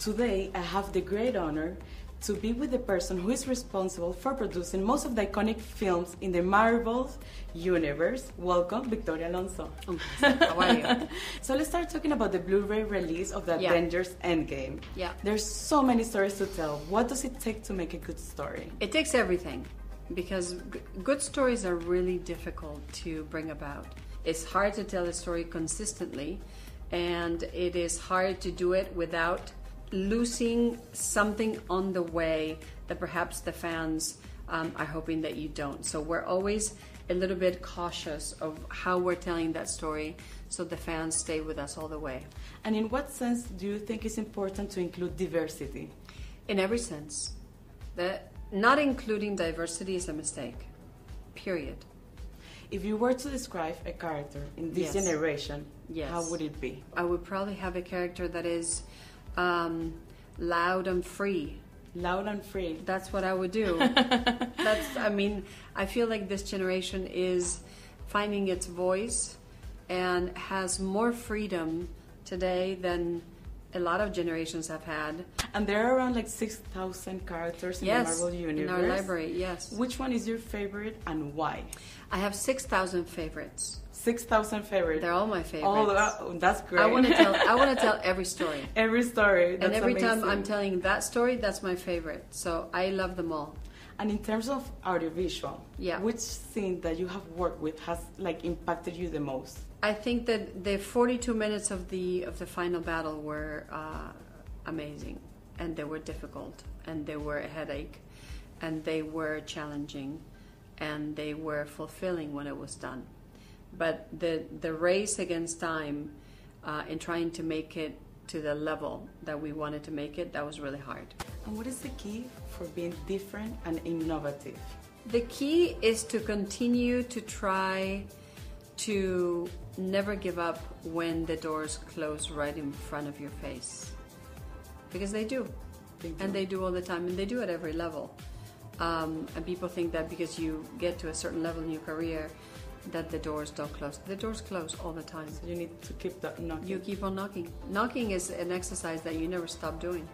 Today, I have the great honor to be with the person who is responsible for producing most of the iconic films in the Marvel universe. Welcome, Victoria Alonso. Oh, How are you? so let's start talking about the Blu-ray release of the Yeah. Avengers Endgame. Yeah. There's so many stories to tell. What does it take to make a good story? It takes everything because good stories are really difficult to bring about. It's hard to tell a story consistently, and it is hard to do it without losing something on the way that perhaps the fans um, are hoping that you don't. So we're always a little bit cautious of how we're telling that story so the fans stay with us all the way. And in what sense do you think it's important to include diversity? In every sense. That not including diversity is a mistake. Period. If you were to describe a character in this Yes. generation, Yes. how would it be? I would probably have a character that is um, loud and free. Loud and free. That's what I would do. That's. I mean, I feel like this generation is finding its voice and has more freedom today than a lot of generations have had. And there are around like 6,000 characters in yes, the Marvel Universe. in our library. Yes, Which one is your favorite and why? I have six thousand favorites. 6,000 favorites. They're all my favorites. Oh, that- that's great. I want to tell. I want to tell every story. every story. That's and every time. I'm telling that story, that's my favorite. So I love them all. And in terms of audiovisual, Yeah. which scene that you have worked with has like impacted you the most? I think that the 42 minutes of the of the final battle were uh, amazing, and they were difficult, and they were a headache, and they were challenging, and they were fulfilling when it was done. But the the race against time, uh, in trying to make it to the level that we wanted to make it, that was really hard. And what is the key for being different and innovative? The key is to continue to try to never give up when the doors close right in front of your face. Because they do. They do. And they do all the time, and they do at every level. Um, and people think that because you get to a certain level in your career, that the doors don't close. The doors close all the time. So you need to keep that knocking. You keep on knocking. Knocking is an exercise that you never stop doing.